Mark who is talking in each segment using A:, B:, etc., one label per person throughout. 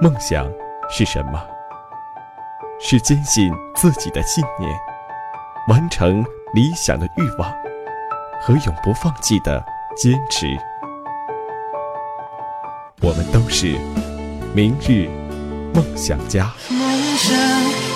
A: 梦想是什么？是坚信自己的信念，完成理想的欲望和永不放弃的坚持。我们都是明日梦想家。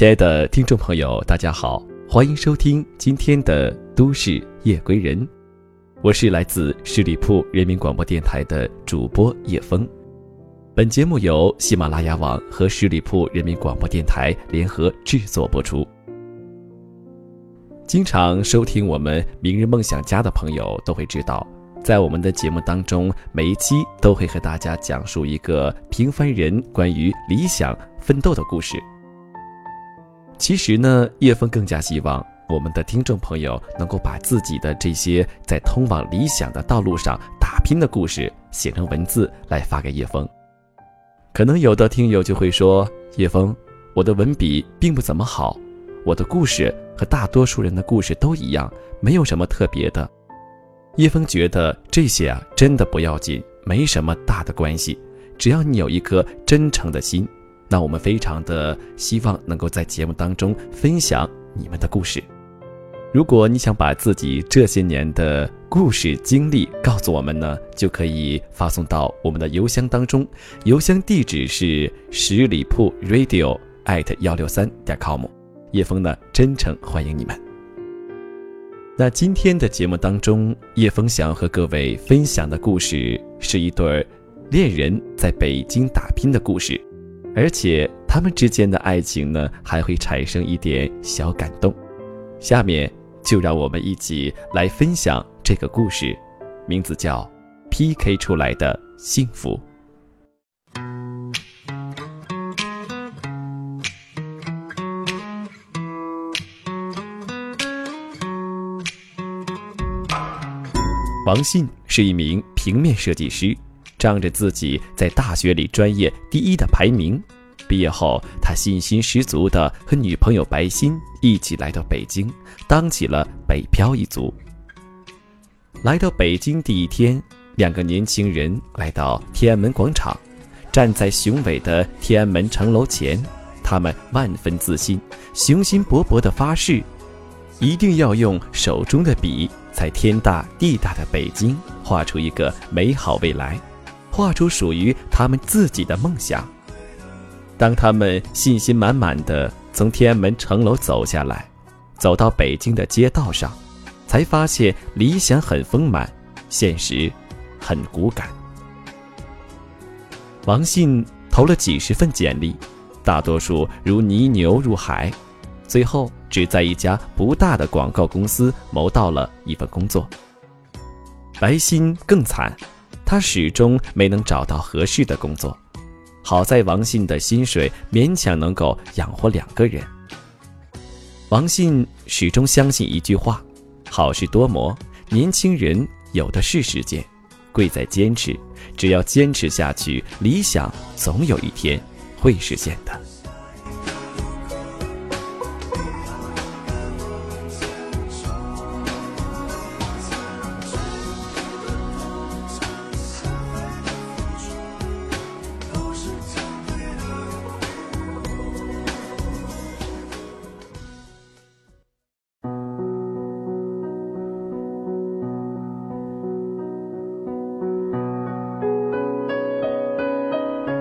A: 亲爱的听众朋友，大家好，欢迎收听今天的《都市夜归人》，我是来自十里铺人民广播电台的主播叶枫。本节目由喜马拉雅网和十里铺人民广播电台联合制作播出。经常收听我们《明日梦想家》的朋友都会知道，在我们的节目当中，每一期都会和大家讲述一个平凡人关于理想奋斗的故事。其实呢，叶枫更加希望我们的听众朋友能够把自己的这些在通往理想的道路上打拼的故事写成文字来发给叶枫。可能有的听友就会说：“叶枫，我的文笔并不怎么好，我的故事和大多数人的故事都一样，没有什么特别的。”叶枫觉得这些啊，真的不要紧，没什么大的关系，只要你有一颗真诚的心。那我们非常的希望能够在节目当中分享你们的故事。如果你想把自己这些年的故事经历告诉我们呢，就可以发送到我们的邮箱当中，邮箱地址是十里铺 radio at 幺六三点 com。叶枫呢，真诚欢迎你们。那今天的节目当中，叶枫想要和各位分享的故事是一对恋人在北京打拼的故事。而且他们之间的爱情呢，还会产生一点小感动。下面就让我们一起来分享这个故事，名字叫《PK 出来的幸福》。王信是一名平面设计师。仗着自己在大学里专业第一的排名，毕业后他信心十足地和女朋友白欣一起来到北京，当起了北漂一族。来到北京第一天，两个年轻人来到天安门广场，站在雄伟的天安门城楼前，他们万分自信，雄心勃勃地发誓，一定要用手中的笔，在天大地大的北京画出一个美好未来。画出属于他们自己的梦想。当他们信心满满的从天安门城楼走下来，走到北京的街道上，才发现理想很丰满，现实很骨感。王信投了几十份简历，大多数如泥牛入海，最后只在一家不大的广告公司谋到了一份工作。白欣更惨。他始终没能找到合适的工作，好在王信的薪水勉强能够养活两个人。王信始终相信一句话：好事多磨，年轻人有的是时间，贵在坚持。只要坚持下去，理想总有一天会实现的。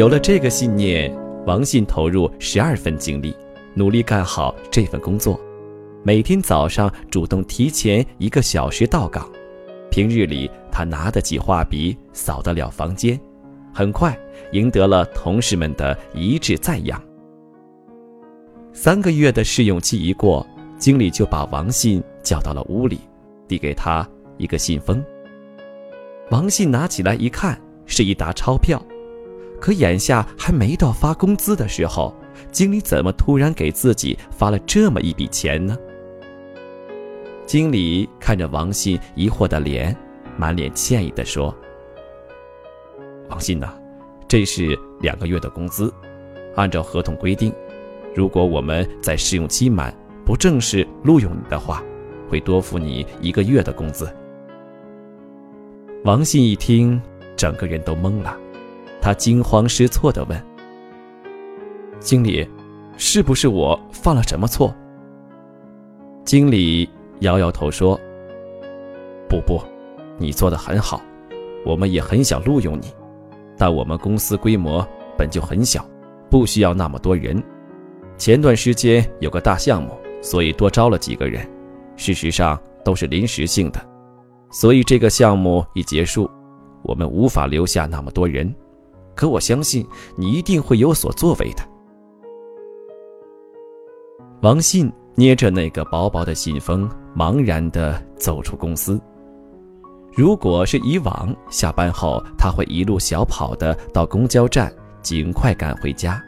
A: 有了这个信念，王信投入十二分精力，努力干好这份工作。每天早上主动提前一个小时到岗，平日里他拿得起画笔，扫得了房间，很快赢得了同事们的一致赞扬。三个月的试用期一过，经理就把王信叫到了屋里，递给他一个信封。王信拿起来一看，是一沓钞票。可眼下还没到发工资的时候，经理怎么突然给自己发了这么一笔钱呢？经理看着王信疑惑的脸，满脸歉意地说：“王信呐，这是两个月的工资，按照合同规定，如果我们在试用期满不正式录用你的话，会多付你一个月的工资。”王信一听，整个人都懵了。他惊慌失措地问：“经理，是不是我犯了什么错？”经理摇摇头说：“不不，你做得很好，我们也很想录用你，但我们公司规模本就很小，不需要那么多人。前段时间有个大项目，所以多招了几个人，事实上都是临时性的，所以这个项目一结束，我们无法留下那么多人。”可我相信你一定会有所作为的。王信捏着那个薄薄的信封，茫然地走出公司。如果是以往，下班后他会一路小跑的到公交站，尽快赶回家。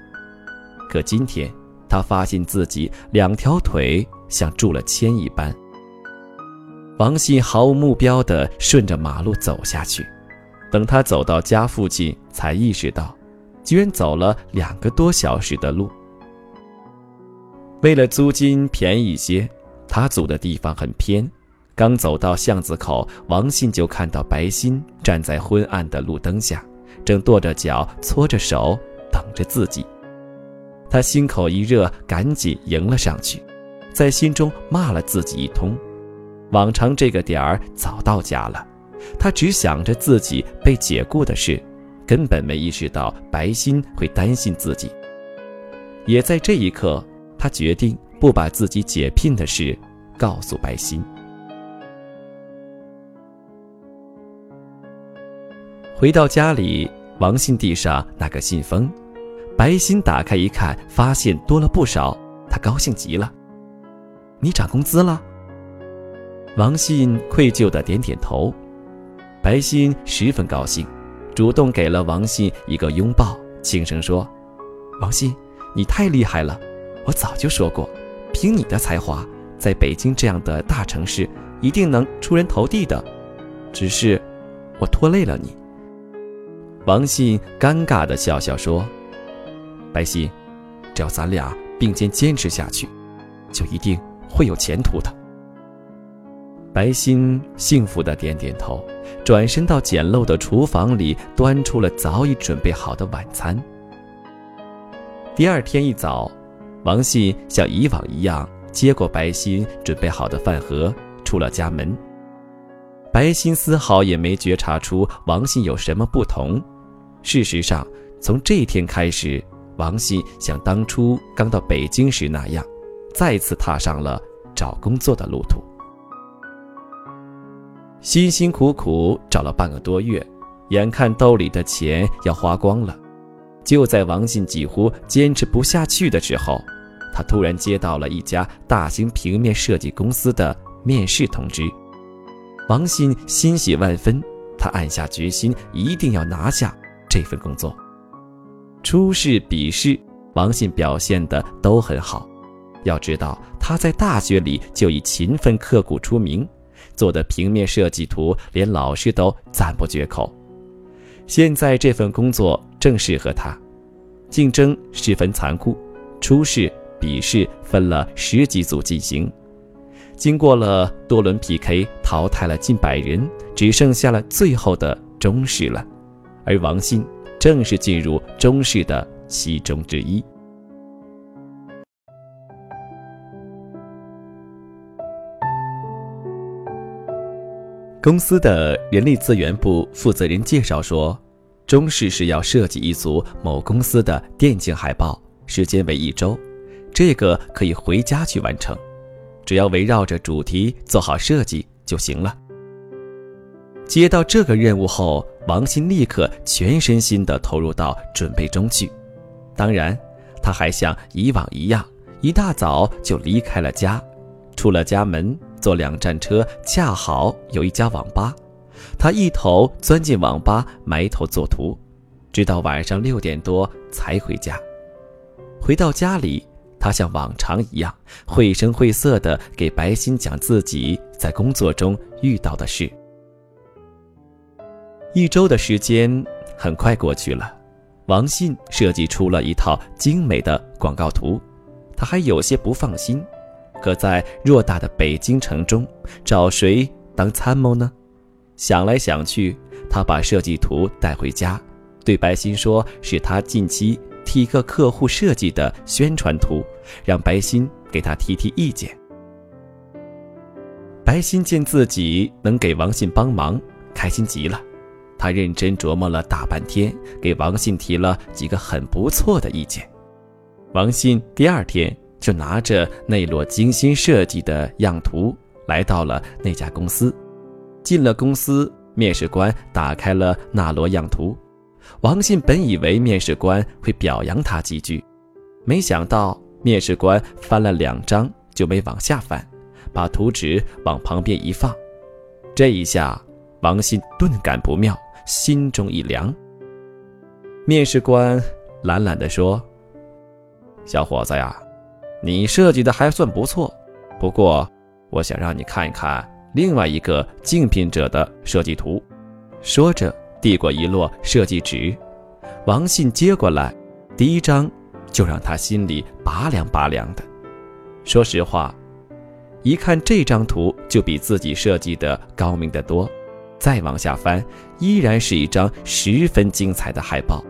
A: 可今天，他发现自己两条腿像铸了铅一般。王信毫无目标的顺着马路走下去。等他走到家附近，才意识到，居然走了两个多小时的路。为了租金便宜些，他租的地方很偏。刚走到巷子口，王信就看到白鑫站在昏暗的路灯下，正跺着脚、搓着手等着自己。他心口一热，赶紧迎了上去，在心中骂了自己一通。往常这个点儿早到家了。他只想着自己被解雇的事，根本没意识到白鑫会担心自己。也在这一刻，他决定不把自己解聘的事告诉白鑫。回到家里，王信递上那个信封，白鑫打开一看，发现多了不少，他高兴极了：“你涨工资了？”王信愧疚的点点头。白鑫十分高兴，主动给了王信一个拥抱，轻声说：“王信，你太厉害了！我早就说过，凭你的才华，在北京这样的大城市，一定能出人头地的。只是，我拖累了你。”王信尴尬的笑笑说：“白鑫，只要咱俩并肩坚持下去，就一定会有前途的。”白鑫幸福的点点头，转身到简陋的厨房里，端出了早已准备好的晚餐。第二天一早，王信像以往一样接过白鑫准备好的饭盒，出了家门。白鑫丝毫也没觉察出王信有什么不同。事实上，从这天开始，王信像当初刚到北京时那样，再次踏上了找工作的路途。辛辛苦苦找了半个多月，眼看兜里的钱要花光了，就在王信几乎坚持不下去的时候，他突然接到了一家大型平面设计公司的面试通知。王信欣喜万分，他暗下决心一定要拿下这份工作。初试、笔试，王信表现的都很好。要知道，他在大学里就以勤奋刻苦出名。做的平面设计图，连老师都赞不绝口。现在这份工作正适合他，竞争十分残酷，初试、笔试分了十几组进行，经过了多轮 PK，淘汰了近百人，只剩下了最后的中试了。而王鑫正是进入中试的其中之一。公司的人力资源部负责人介绍说，中式是要设计一组某公司的电竞海报，时间为一周，这个可以回家去完成，只要围绕着主题做好设计就行了。接到这个任务后，王鑫立刻全身心地投入到准备中去。当然，他还像以往一样，一大早就离开了家，出了家门，坐两站车，恰好有一家网吧。他一头钻进网吧，埋头作图，直到晚上六点多才回家。回到家里，他像往常一样绘声绘色地给白欣讲自己在工作中遇到的事。一周的时间很快过去了，王信设计出了一套精美的广告图，他还有些不放心，可在偌大的北京城中，找谁当参谋呢？想来想去，他把设计图带回家，对白欣说：“是他近期替一个客户设计的宣传图，让白欣给他提提意见。”白欣见自己能给王信帮忙，开心极了。他认真琢磨了大半天，给王信提了几个很不错的意见。王信第二天就拿着那摞精心设计的样图来到了那家公司。进了公司，面试官打开了那摞样图。王信本以为面试官会表扬他几句，没想到面试官翻了两张就没往下翻，把图纸往旁边一放。这一下，王信顿感不妙，心中一凉。面试官懒懒地说：“小伙子呀，你设计的还算不错，不过我想让你看一看。”另外一个竞品者的设计图，说着递过一摞设计纸，王信接过来，第一张就让他心里拔凉拔凉的。说实话，一看这张图就比自己设计的高明得多。再往下翻，依然是一张十分精彩的海报。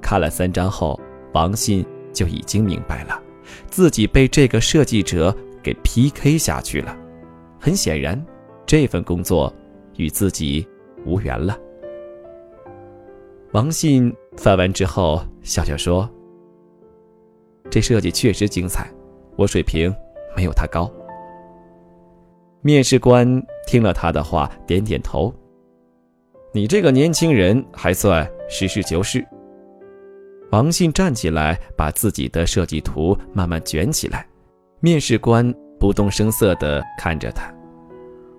A: 看了三张后，王信就已经明白了，自己被这个设计者给 PK 下去了。很显然，这份工作与自己无缘了。王信翻完之后笑笑说：“这设计确实精彩，我水平没有他高。”面试官听了他的话，点点头：“你这个年轻人还算实事求是。”王信站起来，把自己的设计图慢慢卷起来。面试官。不动声色地看着他，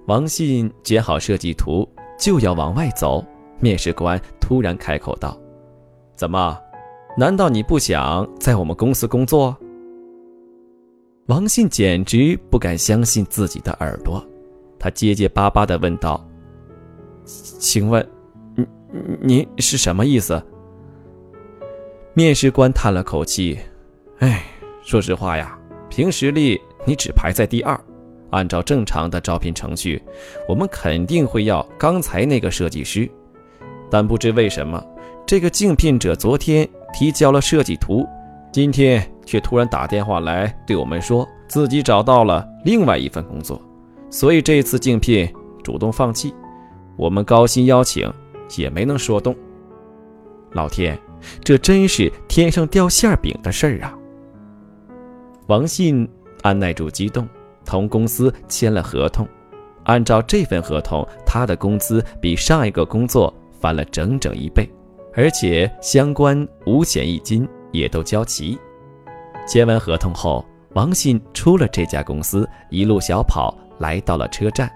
A: 王信卷好设计图就要往外走，面试官突然开口道：“怎么？难道你不想在我们公司工作？”王信简直不敢相信自己的耳朵，他结结巴巴地问道：“请问，您您是什么意思？”面试官叹了口气：“哎，说实话呀，凭实力。”你只排在第二，按照正常的招聘程序，我们肯定会要刚才那个设计师，但不知为什么，这个竞聘者昨天提交了设计图，今天却突然打电话来对我们说自己找到了另外一份工作，所以这次竞聘主动放弃，我们高薪邀请也没能说动。老天，这真是天上掉馅饼的事儿啊！王信。按耐住激动，同公司签了合同。按照这份合同，他的工资比上一个工作翻了整整一倍，而且相关五险一金也都交齐。签完合同后，王信出了这家公司，一路小跑来到了车站。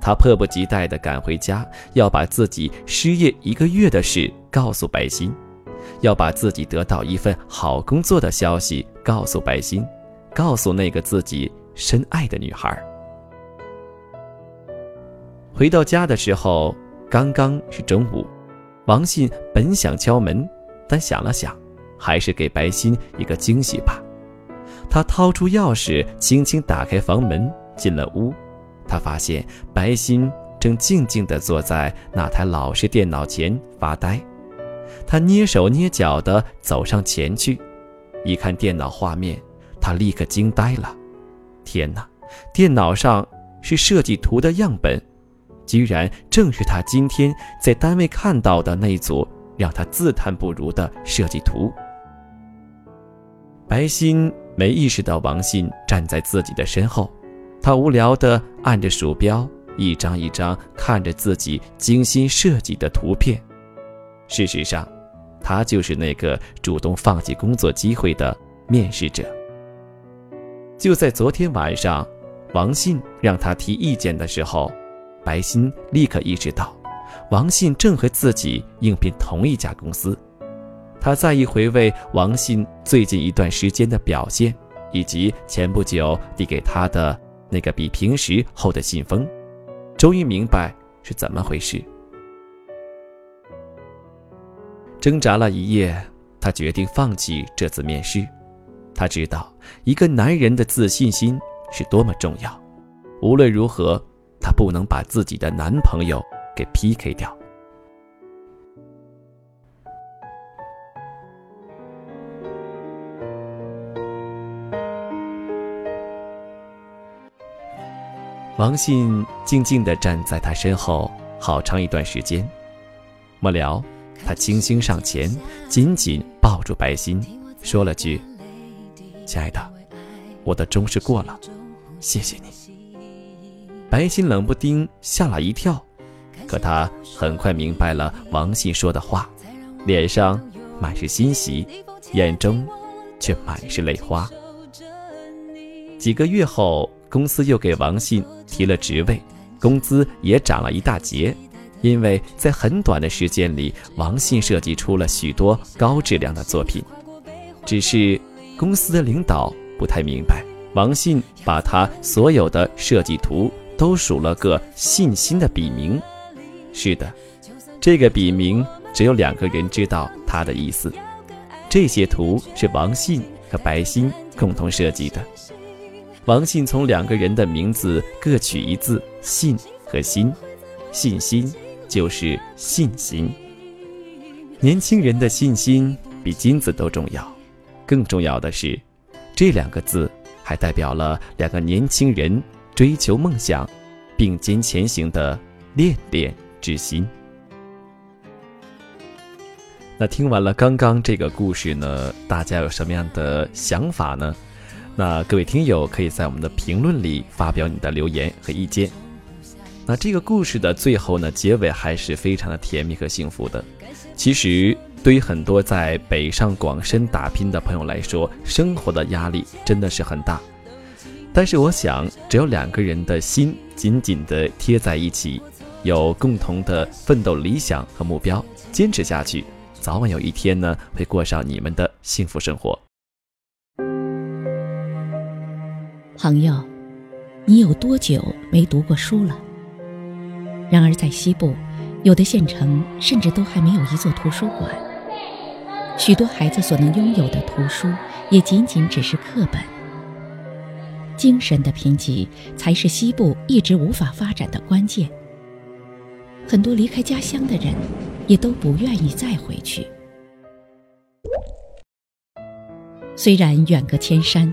A: 他迫不及待地赶回家，要把自己失业一个月的事告诉白欣，要把自己得到一份好工作的消息告诉白心。告诉那个自己深爱的女孩。回到家的时候，刚刚是中午。王信本想敲门，但想了想，还是给白心一个惊喜吧。他掏出钥匙，轻轻打开房门，进了屋。他发现白心正静静地坐在那台老式电脑前发呆。他蹑手蹑脚地走上前去，一看电脑画面。他立刻惊呆了，天哪！电脑上是设计图的样本，居然正是他今天在单位看到的那组让他自叹不如的设计图。白昕没意识到王信站在自己的身后，他无聊地按着鼠标，一张一张看着自己精心设计的图片。事实上，他就是那个主动放弃工作机会的面试者。就在昨天晚上，王信让他提意见的时候，白昕立刻意识到，王信正和自己应聘同一家公司。他再一回味王信最近一段时间的表现，以及前不久递给他的那个比平时厚的信封，终于明白是怎么回事。挣扎了一夜，他决定放弃这次面试。他知道一个男人的自信心是多么重要，无论如何，他不能把自己的男朋友给 PK 掉。王信静静地站在他身后好长一段时间，末了，他轻轻上前，紧紧抱住白昕，说了句。亲爱的，我的钟是过了，谢谢你。白昕冷不丁吓了一跳，可他很快明白了王信说的话，脸上满是欣喜，眼中却满是泪花。几个月后，公司又给王信提了职位，工资也涨了一大截，因为在很短的时间里，王信设计出了许多高质量的作品，只是。公司的领导不太明白，王信把他所有的设计图都署了个“信心”的笔名。是的，这个笔名只有两个人知道他的意思。这些图是王信和白昕共同设计的。王信从两个人的名字各取一字“信”和“心”，信心就是信心。年轻人的信心比金子都重要。更重要的是，这两个字还代表了两个年轻人追求梦想、并肩前行的恋恋之心。那听完了刚刚这个故事呢，大家有什么样的想法呢？那各位听友可以在我们的评论里发表你的留言和意见。那这个故事的最后呢，结尾还是非常的甜蜜和幸福的。其实。对于很多在北上广深打拼的朋友来说，生活的压力真的是很大。但是我想，只要两个人的心紧紧的贴在一起，有共同的奋斗理想和目标，坚持下去，早晚有一天呢，会过上你们的幸福生活。
B: 朋友，你有多久没读过书了？然而在西部，有的县城甚至都还没有一座图书馆。许多孩子所能拥有的图书，也仅仅只是课本。精神的贫瘠，才是西部一直无法发展的关键。很多离开家乡的人，也都不愿意再回去。虽然远隔千山，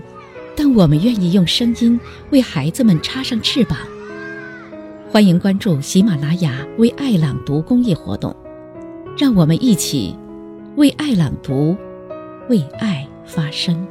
B: 但我们愿意用声音为孩子们插上翅膀。欢迎关注喜马拉雅“为爱朗读”公益活动，让我们一起。为爱朗读，为爱发声。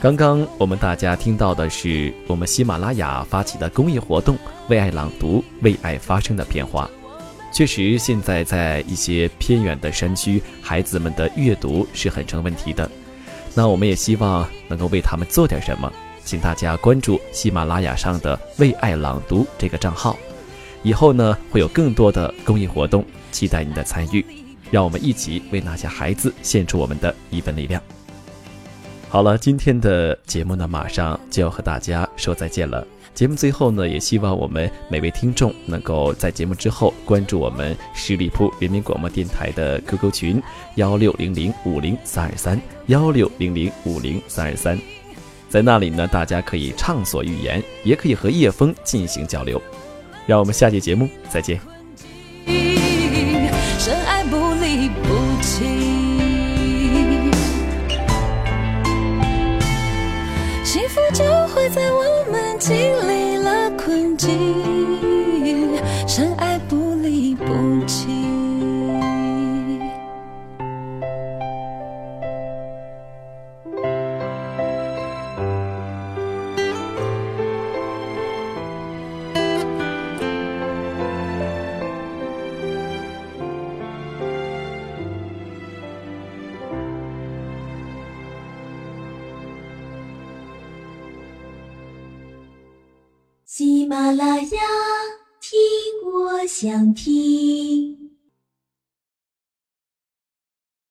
A: 刚刚我们大家听到的是我们喜马拉雅发起的公益活动“为爱朗读，为爱发声”的片花。确实，现在在一些偏远的山区，孩子们的阅读是很成问题的。那我们也希望能够为他们做点什么，请大家关注喜马拉雅上的“为爱朗读”这个账号。以后呢，会有更多的公益活动，期待您的参与。让我们一起为那些孩子献出我们的一份力量。好了，今天的节目呢，马上就要和大家说再见了。节目最后呢也希望我们每位听众能够在节目之后关注我们十里铺人民广播电台的 qq 群幺六零零五零三二三幺六零零五零三二三。在那里呢大家可以畅所欲言也可以和叶峰进行交流。让我们下期节目再见。不离不弃。
C: 幸福就会在我们